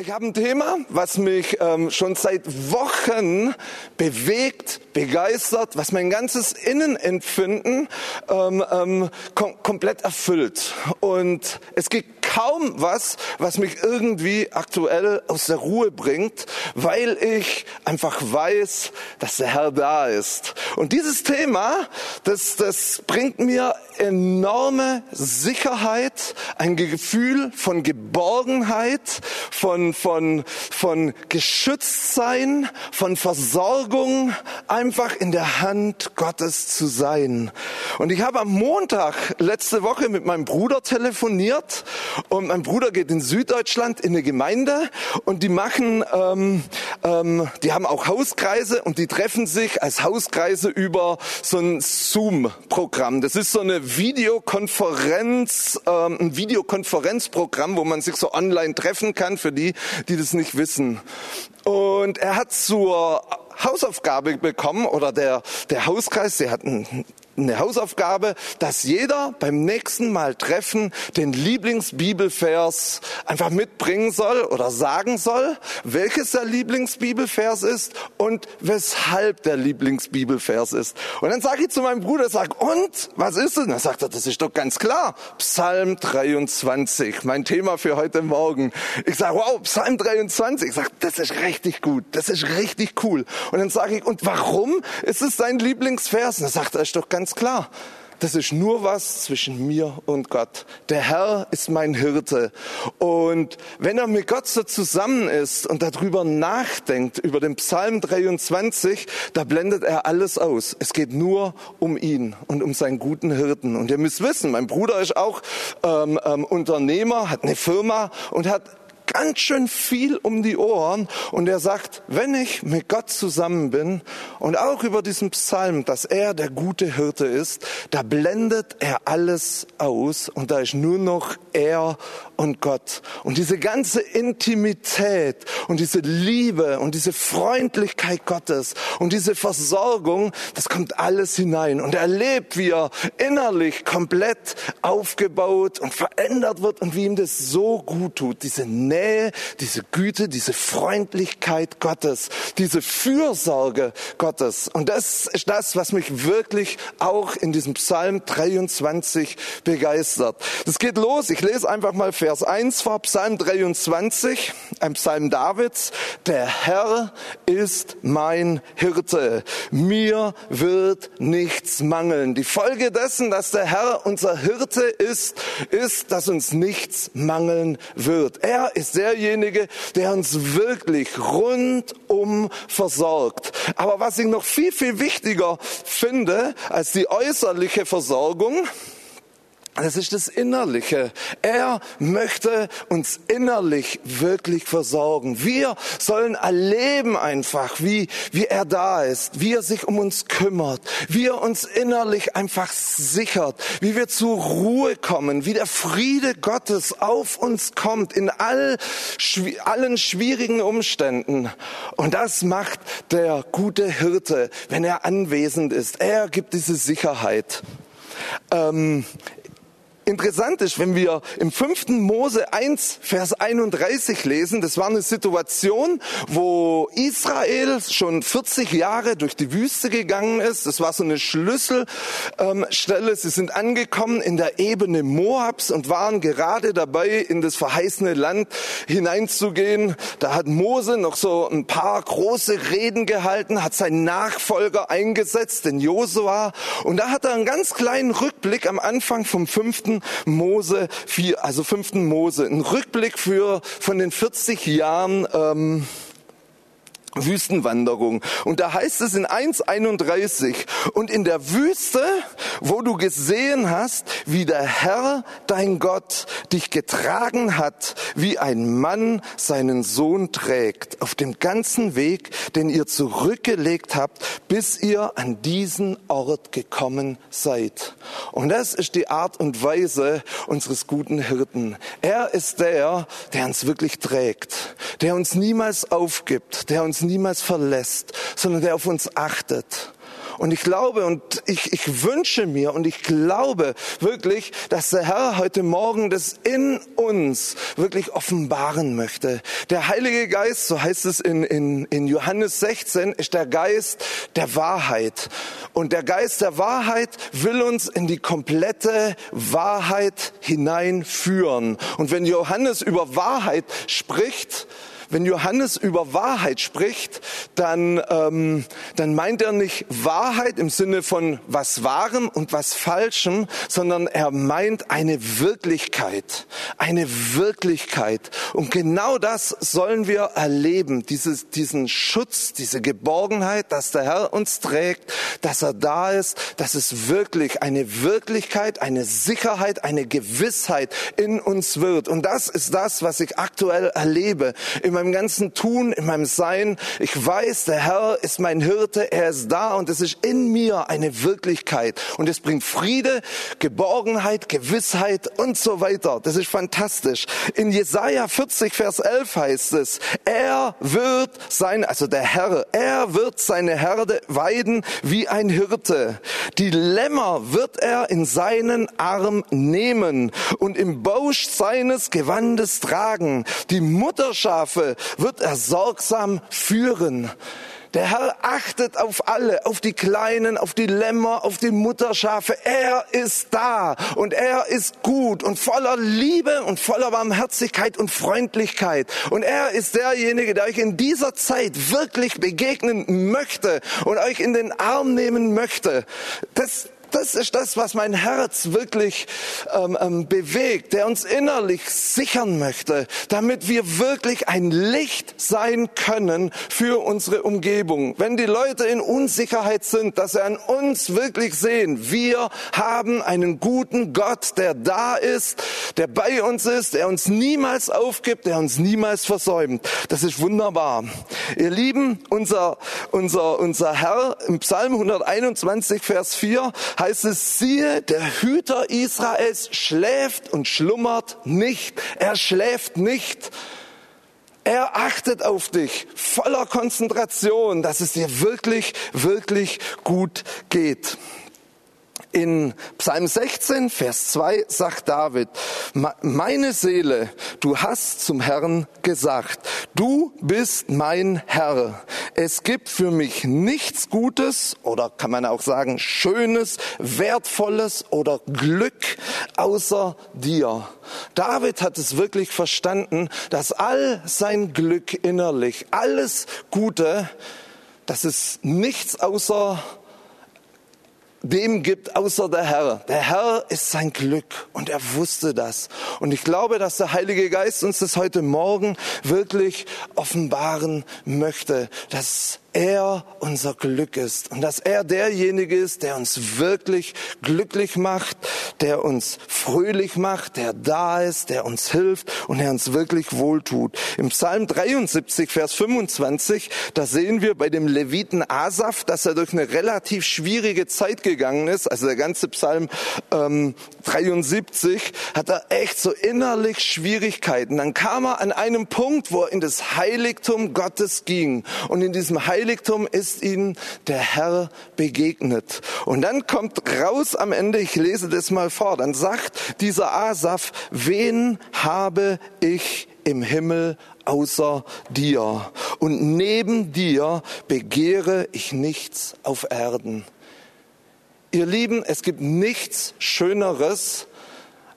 Ich habe ein Thema, was mich ähm, schon seit Wochen bewegt, begeistert, was mein ganzes Innenempfinden ähm, ähm, kom komplett erfüllt. Und es gibt kaum was, was mich irgendwie aktuell aus der Ruhe bringt, weil ich einfach weiß, dass der Herr da ist. Und dieses Thema, das, das bringt mir enorme Sicherheit, ein Gefühl von Geborgenheit, von, von, von Geschütztsein, von Versorgung, einfach in der Hand Gottes zu sein. Und ich habe am Montag letzte Woche mit meinem Bruder telefoniert und mein Bruder geht in Süddeutschland in eine Gemeinde und die machen, ähm, ähm, die haben auch Hauskreise und die treffen sich als Hauskreise über so ein Zoom-Programm. Das ist so eine Videokonferenz, ähm, ein Videokonferenzprogramm, wo man sich so online treffen kann für die, die das nicht wissen. Und er hat zur Hausaufgabe bekommen oder der, der Hauskreis, der hat ein eine Hausaufgabe, dass jeder beim nächsten Mal treffen den Lieblingsbibelvers einfach mitbringen soll oder sagen soll, welches der Lieblingsbibelvers ist und weshalb der Lieblingsbibelvers ist. Und dann sage ich zu meinem Bruder, sag, und was ist es? Dann sagt er, das ist doch ganz klar, Psalm 23, mein Thema für heute Morgen. Ich sage, wow, Psalm 23. Ich sage, das ist richtig gut, das ist richtig cool. Und dann sage ich, und warum ist es dein Lieblingsvers? Dann sagt er, ist doch ganz ganz klar. Das ist nur was zwischen mir und Gott. Der Herr ist mein Hirte. Und wenn er mit Gott so zusammen ist und darüber nachdenkt, über den Psalm 23, da blendet er alles aus. Es geht nur um ihn und um seinen guten Hirten. Und ihr müsst wissen, mein Bruder ist auch ähm, ähm, Unternehmer, hat eine Firma und hat ganz schön viel um die Ohren und er sagt, wenn ich mit Gott zusammen bin und auch über diesen Psalm, dass er der gute Hirte ist, da blendet er alles aus und da ist nur noch er und Gott. Und diese ganze Intimität und diese Liebe und diese Freundlichkeit Gottes und diese Versorgung, das kommt alles hinein und er erlebt, wie er innerlich komplett aufgebaut und verändert wird und wie ihm das so gut tut, diese Nähe Nähe, diese Güte, diese Freundlichkeit Gottes, diese Fürsorge Gottes. Und das ist das, was mich wirklich auch in diesem Psalm 23 begeistert. Das geht los. Ich lese einfach mal Vers 1 vor Psalm 23, ein Psalm Davids. Der Herr ist mein Hirte. Mir wird nichts mangeln. Die Folge dessen, dass der Herr unser Hirte ist, ist, dass uns nichts mangeln wird. Er ist ist derjenige, der uns wirklich rundum versorgt. Aber was ich noch viel, viel wichtiger finde als die äußerliche Versorgung, das ist das Innerliche. Er möchte uns innerlich wirklich versorgen. Wir sollen erleben einfach, wie, wie er da ist, wie er sich um uns kümmert, wie er uns innerlich einfach sichert, wie wir zur Ruhe kommen, wie der Friede Gottes auf uns kommt in all, allen schwierigen Umständen. Und das macht der gute Hirte, wenn er anwesend ist. Er gibt diese Sicherheit. Ähm, Interessant ist, wenn wir im 5. Mose 1, Vers 31 lesen, das war eine Situation, wo Israel schon 40 Jahre durch die Wüste gegangen ist. Das war so eine Schlüsselstelle. Sie sind angekommen in der Ebene Moabs und waren gerade dabei, in das verheißene Land hineinzugehen. Da hat Mose noch so ein paar große Reden gehalten, hat seinen Nachfolger eingesetzt, den Josua. Und da hat er einen ganz kleinen Rückblick am Anfang vom 5. Mose 4, also fünften Mose, ein Rückblick für von den 40 Jahren ähm, Wüstenwanderung. Und da heißt es in 1.31, und in der Wüste, wo du gesehen hast, wie der Herr, dein Gott, dich getragen hat, wie ein Mann seinen Sohn trägt, auf dem ganzen Weg, den ihr zurückgelegt habt, bis ihr an diesen Ort gekommen seid. Und das ist die Art und Weise unseres guten Hirten. Er ist der, der uns wirklich trägt, der uns niemals aufgibt, der uns niemals verlässt, sondern der auf uns achtet. Und ich glaube und ich, ich wünsche mir und ich glaube wirklich, dass der Herr heute Morgen das in uns wirklich offenbaren möchte. Der Heilige Geist, so heißt es in, in, in Johannes 16, ist der Geist der Wahrheit. Und der Geist der Wahrheit will uns in die komplette Wahrheit hineinführen. Und wenn Johannes über Wahrheit spricht, wenn Johannes über Wahrheit spricht, dann, ähm, dann meint er nicht Wahrheit im Sinne von was Wahrem und was Falschem, sondern er meint eine Wirklichkeit, eine Wirklichkeit. Und genau das sollen wir erleben, dieses, diesen Schutz, diese Geborgenheit, dass der Herr uns trägt, dass er da ist, dass es wirklich eine Wirklichkeit, eine Sicherheit, eine Gewissheit in uns wird. Und das ist das, was ich aktuell erlebe. Im meinem ganzen Tun, in meinem Sein. Ich weiß, der Herr ist mein Hirte, er ist da und es ist in mir eine Wirklichkeit. Und es bringt Friede, Geborgenheit, Gewissheit und so weiter. Das ist fantastisch. In Jesaja 40, Vers 11 heißt es, er wird sein, also der Herr, er wird seine Herde weiden wie ein Hirte. Die Lämmer wird er in seinen Arm nehmen und im Bausch seines Gewandes tragen. Die Mutterschafe wird er sorgsam führen. Der Herr achtet auf alle, auf die Kleinen, auf die Lämmer, auf die Mutterschafe. Er ist da und er ist gut und voller Liebe und voller Barmherzigkeit und Freundlichkeit. Und er ist derjenige, der euch in dieser Zeit wirklich begegnen möchte und euch in den Arm nehmen möchte. Das, das ist das, was mein Herz wirklich ähm, ähm, bewegt, der uns innerlich sichern möchte, damit wir wirklich ein Licht sein können für unsere Umgebung. Wenn die Leute in Unsicherheit sind, dass sie an uns wirklich sehen, wir haben einen guten Gott, der da ist, der bei uns ist, der uns niemals aufgibt, der uns niemals versäumt. Das ist wunderbar. Ihr Lieben, unser, unser, unser Herr im Psalm 121, Vers 4 heißt es, siehe, der Hüter Israels schläft und schlummert nicht. Er schläft nicht. Er achtet auf dich voller Konzentration, dass es dir wirklich, wirklich gut geht. In Psalm 16, Vers 2 sagt David, meine Seele, du hast zum Herrn gesagt, du bist mein Herr. Es gibt für mich nichts Gutes oder kann man auch sagen Schönes, Wertvolles oder Glück außer dir. David hat es wirklich verstanden, dass all sein Glück innerlich, alles Gute, dass es nichts außer dem gibt außer der Herr. Der Herr ist sein Glück und er wusste das. Und ich glaube, dass der Heilige Geist uns das heute Morgen wirklich offenbaren möchte, dass er unser Glück ist und dass er derjenige ist, der uns wirklich glücklich macht, der uns fröhlich macht, der da ist, der uns hilft und der uns wirklich wohltut. Im Psalm 73, Vers 25, da sehen wir bei dem Leviten Asaf, dass er durch eine relativ schwierige Zeit gegangen ist. Also der ganze Psalm ähm, 73 hat er echt so innerlich Schwierigkeiten. Dann kam er an einem Punkt, wo er in das Heiligtum Gottes ging und in diesem Heiligtum Heiligtum ist ihnen der Herr begegnet. Und dann kommt raus am Ende, ich lese das mal vor, dann sagt dieser Asaf, wen habe ich im Himmel außer dir? Und neben dir begehre ich nichts auf Erden. Ihr Lieben, es gibt nichts Schöneres,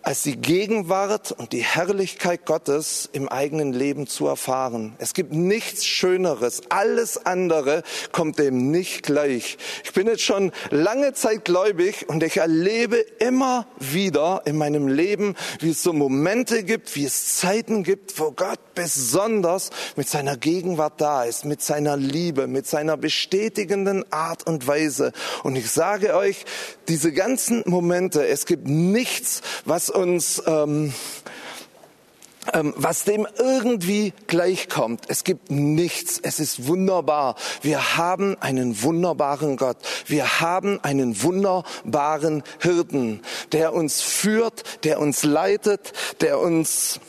als die Gegenwart und die Herrlichkeit Gottes im eigenen Leben zu erfahren. Es gibt nichts Schöneres. Alles andere kommt dem nicht gleich. Ich bin jetzt schon lange Zeit gläubig und ich erlebe immer wieder in meinem Leben, wie es so Momente gibt, wie es Zeiten gibt, wo Gott besonders mit seiner Gegenwart da ist, mit seiner Liebe, mit seiner bestätigenden Art und Weise. Und ich sage euch, diese ganzen Momente, es gibt nichts, was uns, ähm, ähm, was dem irgendwie gleichkommt. Es gibt nichts. Es ist wunderbar. Wir haben einen wunderbaren Gott. Wir haben einen wunderbaren Hirten, der uns führt, der uns leitet, der uns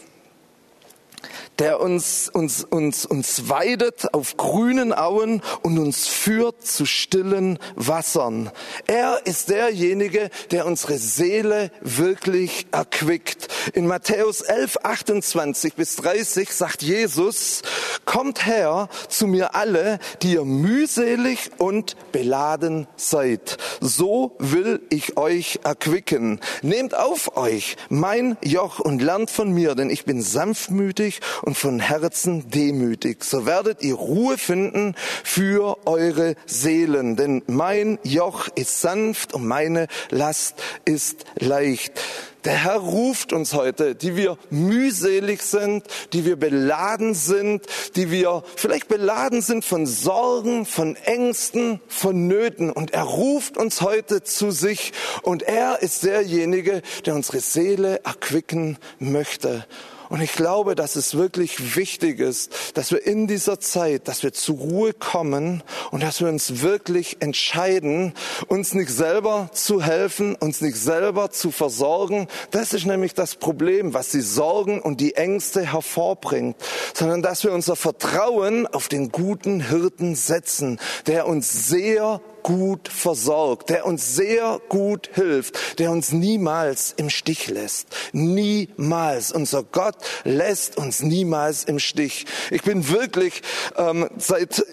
der uns, uns, uns, uns weidet auf grünen Auen und uns führt zu stillen Wassern. Er ist derjenige, der unsere Seele wirklich erquickt. In Matthäus 11, 28 bis 30 sagt Jesus, kommt her zu mir alle, die ihr mühselig und beladen seid. So will ich euch erquicken. Nehmt auf euch mein Joch und lernt von mir, denn ich bin sanftmütig und von Herzen demütig. So werdet ihr Ruhe finden für eure Seelen, denn mein Joch ist sanft und meine Last ist leicht. Der Herr ruft uns heute, die wir mühselig sind, die wir beladen sind, die wir vielleicht beladen sind von Sorgen, von Ängsten, von Nöten. Und er ruft uns heute zu sich. Und er ist derjenige, der unsere Seele erquicken möchte. Und ich glaube, dass es wirklich wichtig ist, dass wir in dieser Zeit, dass wir zur Ruhe kommen und dass wir uns wirklich entscheiden, uns nicht selber zu helfen, uns nicht selber zu versorgen. Das ist nämlich das Problem, was die Sorgen und die Ängste hervorbringt, sondern dass wir unser Vertrauen auf den guten Hirten setzen, der uns sehr gut versorgt, der uns sehr gut hilft, der uns niemals im Stich lässt. Niemals. Unser Gott lässt uns niemals im Stich. Ich bin wirklich ähm, seit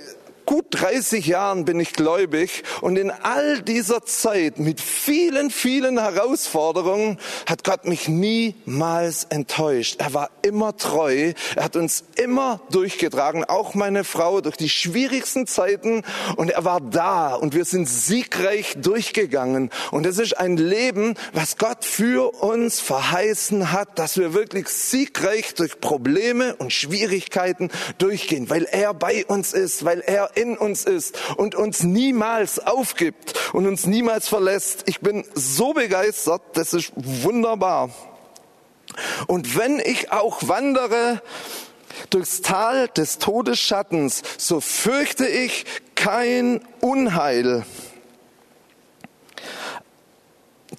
gut 30 Jahren bin ich gläubig und in all dieser Zeit mit vielen, vielen Herausforderungen hat Gott mich niemals enttäuscht. Er war immer treu. Er hat uns immer durchgetragen, auch meine Frau durch die schwierigsten Zeiten und er war da und wir sind siegreich durchgegangen. Und es ist ein Leben, was Gott für uns verheißen hat, dass wir wirklich siegreich durch Probleme und Schwierigkeiten durchgehen, weil er bei uns ist, weil er in uns ist und uns niemals aufgibt und uns niemals verlässt. Ich bin so begeistert, das ist wunderbar. Und wenn ich auch wandere durchs Tal des Todesschattens, so fürchte ich kein Unheil.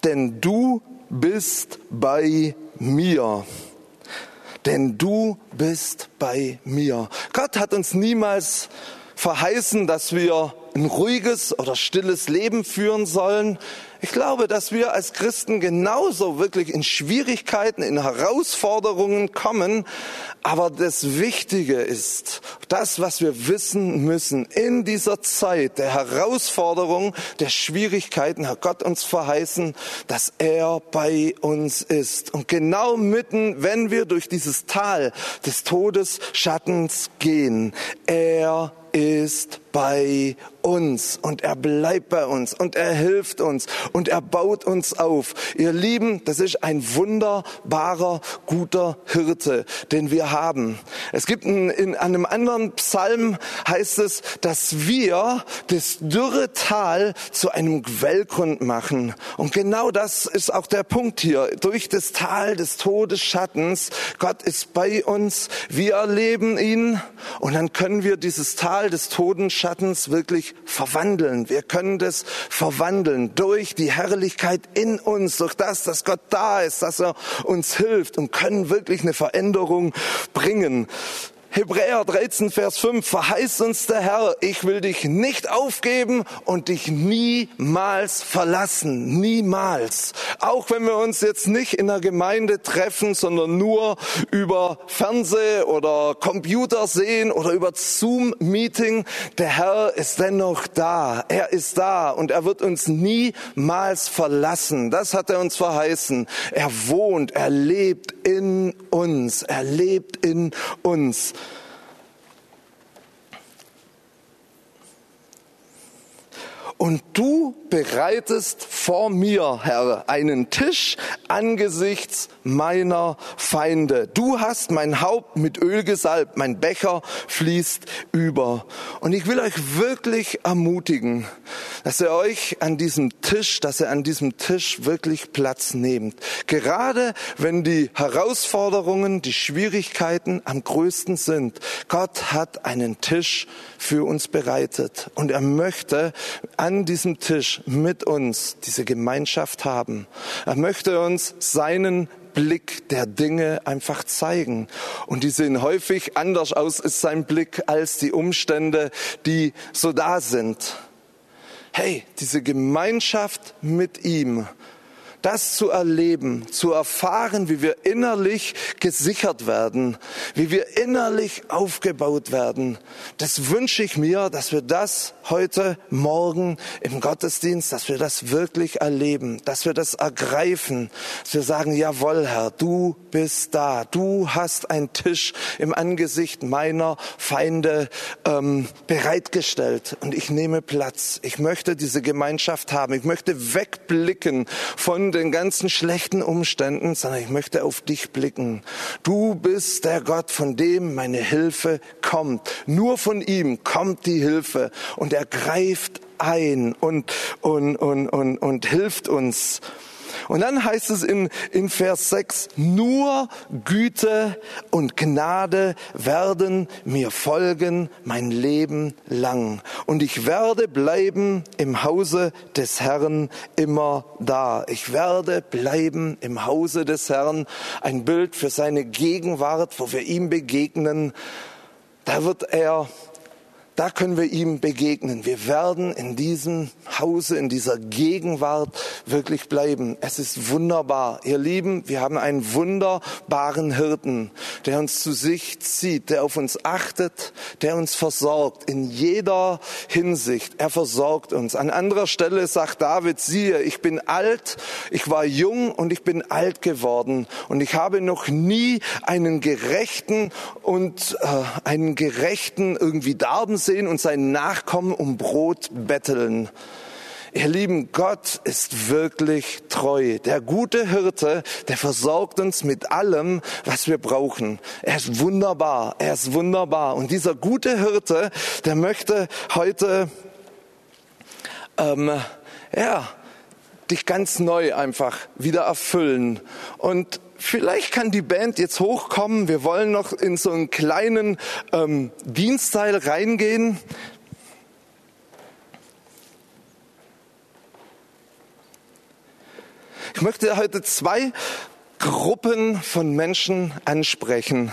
Denn du bist bei mir denn du bist bei mir. Gott hat uns niemals verheißen, dass wir ein ruhiges oder stilles Leben führen sollen. Ich glaube, dass wir als Christen genauso wirklich in Schwierigkeiten, in Herausforderungen kommen. Aber das Wichtige ist, das, was wir wissen müssen, in dieser Zeit der Herausforderung, der Schwierigkeiten hat Gott uns verheißen, dass er bei uns ist. Und genau mitten, wenn wir durch dieses Tal des Todesschattens gehen, er ist bei uns und er bleibt bei uns und er hilft uns und er baut uns auf. Ihr Lieben, das ist ein wunderbarer, guter Hirte, den wir haben. Es gibt in, in einem anderen Psalm heißt es, dass wir das dürre Tal zu einem Quellgrund machen. Und genau das ist auch der Punkt hier. Durch das Tal des Todesschattens, Gott ist bei uns, wir erleben ihn und dann können wir dieses Tal des Todesschattens wirklich verwandeln. Wir können das verwandeln durch die Herrlichkeit in uns, durch das, dass Gott da ist, dass er uns hilft und können wirklich eine Veränderung bringen. Hebräer 13, Vers 5 verheißt uns der Herr, ich will dich nicht aufgeben und dich niemals verlassen. Niemals. Auch wenn wir uns jetzt nicht in der Gemeinde treffen, sondern nur über Fernseh oder Computer sehen oder über Zoom-Meeting, der Herr ist dennoch da. Er ist da und er wird uns niemals verlassen. Das hat er uns verheißen. Er wohnt, er lebt in uns. Er lebt in uns. Und du bereitest vor mir, Herr, einen Tisch angesichts meiner Feinde. Du hast mein Haupt mit Öl gesalbt, mein Becher fließt über. Und ich will euch wirklich ermutigen, dass ihr euch an diesem Tisch, dass ihr an diesem Tisch wirklich Platz nehmt. Gerade wenn die Herausforderungen, die Schwierigkeiten am größten sind. Gott hat einen Tisch für uns bereitet und er möchte an diesem Tisch mit uns diese Gemeinschaft haben. Er möchte uns seinen Blick der Dinge einfach zeigen. Und die sehen häufig anders aus, ist sein Blick, als die Umstände, die so da sind. Hey, diese Gemeinschaft mit ihm, das zu erleben, zu erfahren, wie wir innerlich gesichert werden, wie wir innerlich aufgebaut werden. Das wünsche ich mir, dass wir das heute Morgen im Gottesdienst, dass wir das wirklich erleben, dass wir das ergreifen, dass wir sagen, jawohl Herr, du bist da, du hast einen Tisch im Angesicht meiner Feinde ähm, bereitgestellt und ich nehme Platz. Ich möchte diese Gemeinschaft haben, ich möchte wegblicken von den ganzen schlechten Umständen, sondern ich möchte auf dich blicken. Du bist der Gott, von dem meine Hilfe kommt. Nur von ihm kommt die Hilfe und er greift ein und, und, und, und, und hilft uns. Und dann heißt es in, in Vers 6, nur Güte und Gnade werden mir folgen mein Leben lang. Und ich werde bleiben im Hause des Herrn immer da. Ich werde bleiben im Hause des Herrn. Ein Bild für seine Gegenwart, wo wir ihm begegnen. Da wird er da können wir ihm begegnen. Wir werden in diesem Hause, in dieser Gegenwart wirklich bleiben. Es ist wunderbar. Ihr Lieben, wir haben einen wunderbaren Hirten, der uns zu sich zieht, der auf uns achtet, der uns versorgt in jeder Hinsicht. Er versorgt uns. An anderer Stelle sagt David, siehe, ich bin alt, ich war jung und ich bin alt geworden und ich habe noch nie einen Gerechten und äh, einen Gerechten irgendwie darben sehen und seinen Nachkommen um Brot betteln. Ihr Lieben, Gott ist wirklich treu. Der gute Hirte, der versorgt uns mit allem, was wir brauchen. Er ist wunderbar, er ist wunderbar. Und dieser gute Hirte, der möchte heute, ähm, ja, dich ganz neu einfach wieder erfüllen. Und vielleicht kann die Band jetzt hochkommen. Wir wollen noch in so einen kleinen ähm, Dienstteil reingehen. Ich möchte heute zwei Gruppen von Menschen ansprechen.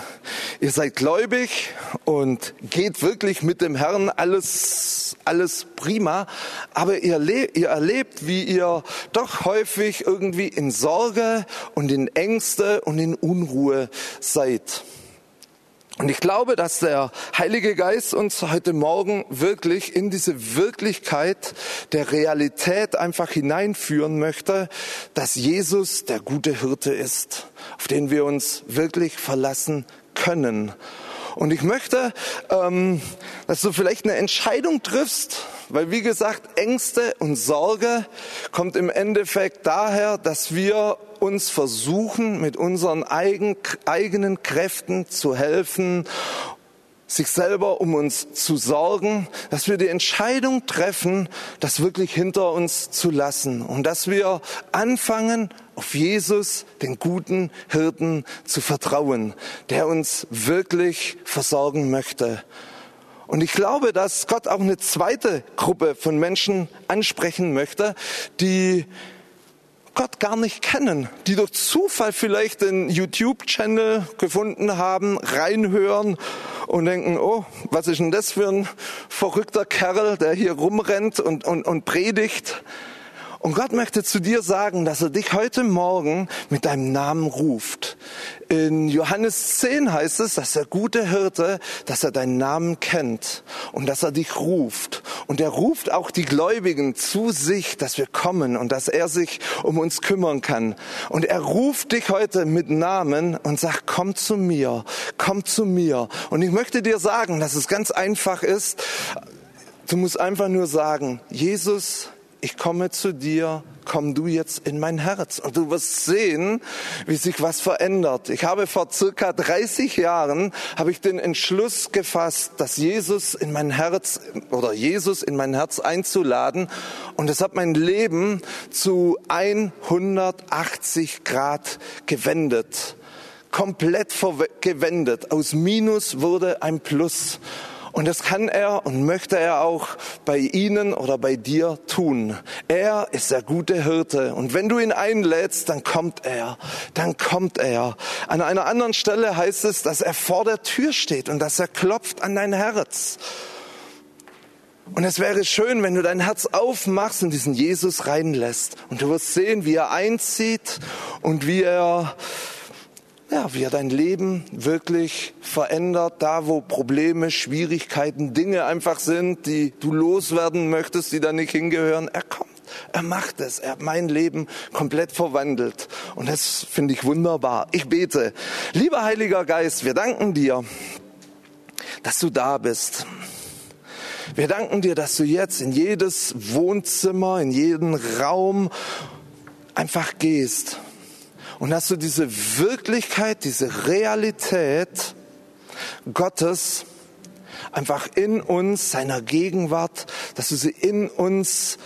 Ihr seid gläubig und geht wirklich mit dem Herrn alles, alles prima, aber ihr, ihr erlebt, wie ihr doch häufig irgendwie in Sorge und in Ängste und in Unruhe seid. Und ich glaube, dass der Heilige Geist uns heute Morgen wirklich in diese Wirklichkeit der Realität einfach hineinführen möchte, dass Jesus der gute Hirte ist, auf den wir uns wirklich verlassen können. Und ich möchte, ähm, dass du vielleicht eine Entscheidung triffst, weil wie gesagt, Ängste und Sorge kommt im Endeffekt daher, dass wir uns versuchen, mit unseren eigen, eigenen Kräften zu helfen sich selber um uns zu sorgen, dass wir die Entscheidung treffen, das wirklich hinter uns zu lassen und dass wir anfangen, auf Jesus, den guten Hirten, zu vertrauen, der uns wirklich versorgen möchte. Und ich glaube, dass Gott auch eine zweite Gruppe von Menschen ansprechen möchte, die Gott gar nicht kennen, die durch Zufall vielleicht den YouTube-Channel gefunden haben, reinhören und denken, oh, was ist denn das für ein verrückter Kerl, der hier rumrennt und, und, und predigt. Und Gott möchte zu dir sagen, dass er dich heute Morgen mit deinem Namen ruft. In Johannes 10 heißt es, dass der gute Hirte, dass er deinen Namen kennt und dass er dich ruft. Und er ruft auch die Gläubigen zu sich, dass wir kommen und dass er sich um uns kümmern kann. Und er ruft dich heute mit Namen und sagt, komm zu mir, komm zu mir. Und ich möchte dir sagen, dass es ganz einfach ist. Du musst einfach nur sagen, Jesus, ich komme zu dir, komm du jetzt in mein Herz. Und du wirst sehen, wie sich was verändert. Ich habe vor circa 30 Jahren, habe ich den Entschluss gefasst, dass Jesus in mein Herz oder Jesus in mein Herz einzuladen. Und es hat mein Leben zu 180 Grad gewendet. Komplett gewendet. Aus Minus wurde ein Plus. Und das kann er und möchte er auch bei Ihnen oder bei dir tun. Er ist der gute Hirte. Und wenn du ihn einlädst, dann kommt er. Dann kommt er. An einer anderen Stelle heißt es, dass er vor der Tür steht und dass er klopft an dein Herz. Und es wäre schön, wenn du dein Herz aufmachst und diesen Jesus reinlässt. Und du wirst sehen, wie er einzieht und wie er ja, wie er dein Leben wirklich verändert, da wo Probleme, Schwierigkeiten, Dinge einfach sind, die du loswerden möchtest, die da nicht hingehören. Er kommt, er macht es, er hat mein Leben komplett verwandelt. Und das finde ich wunderbar. Ich bete. Lieber Heiliger Geist, wir danken dir, dass du da bist. Wir danken dir, dass du jetzt in jedes Wohnzimmer, in jeden Raum einfach gehst und dass du diese Wirklichkeit, diese Realität Gottes einfach in uns, seiner Gegenwart, dass du sie in uns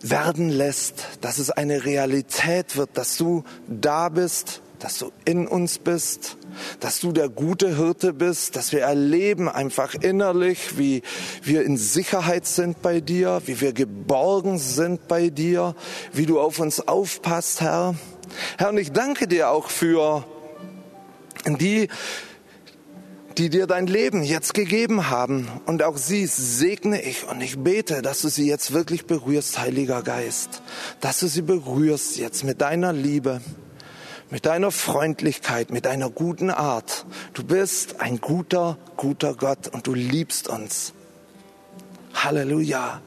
werden lässt, dass es eine Realität wird, dass du da bist, dass du in uns bist, dass du der gute Hirte bist, dass wir erleben einfach innerlich, wie wir in Sicherheit sind bei dir, wie wir geborgen sind bei dir, wie du auf uns aufpasst, Herr. Herr, und ich danke dir auch für die, die dir dein Leben jetzt gegeben haben. Und auch sie segne ich und ich bete, dass du sie jetzt wirklich berührst, Heiliger Geist. Dass du sie berührst jetzt mit deiner Liebe, mit deiner Freundlichkeit, mit deiner guten Art. Du bist ein guter, guter Gott und du liebst uns. Halleluja.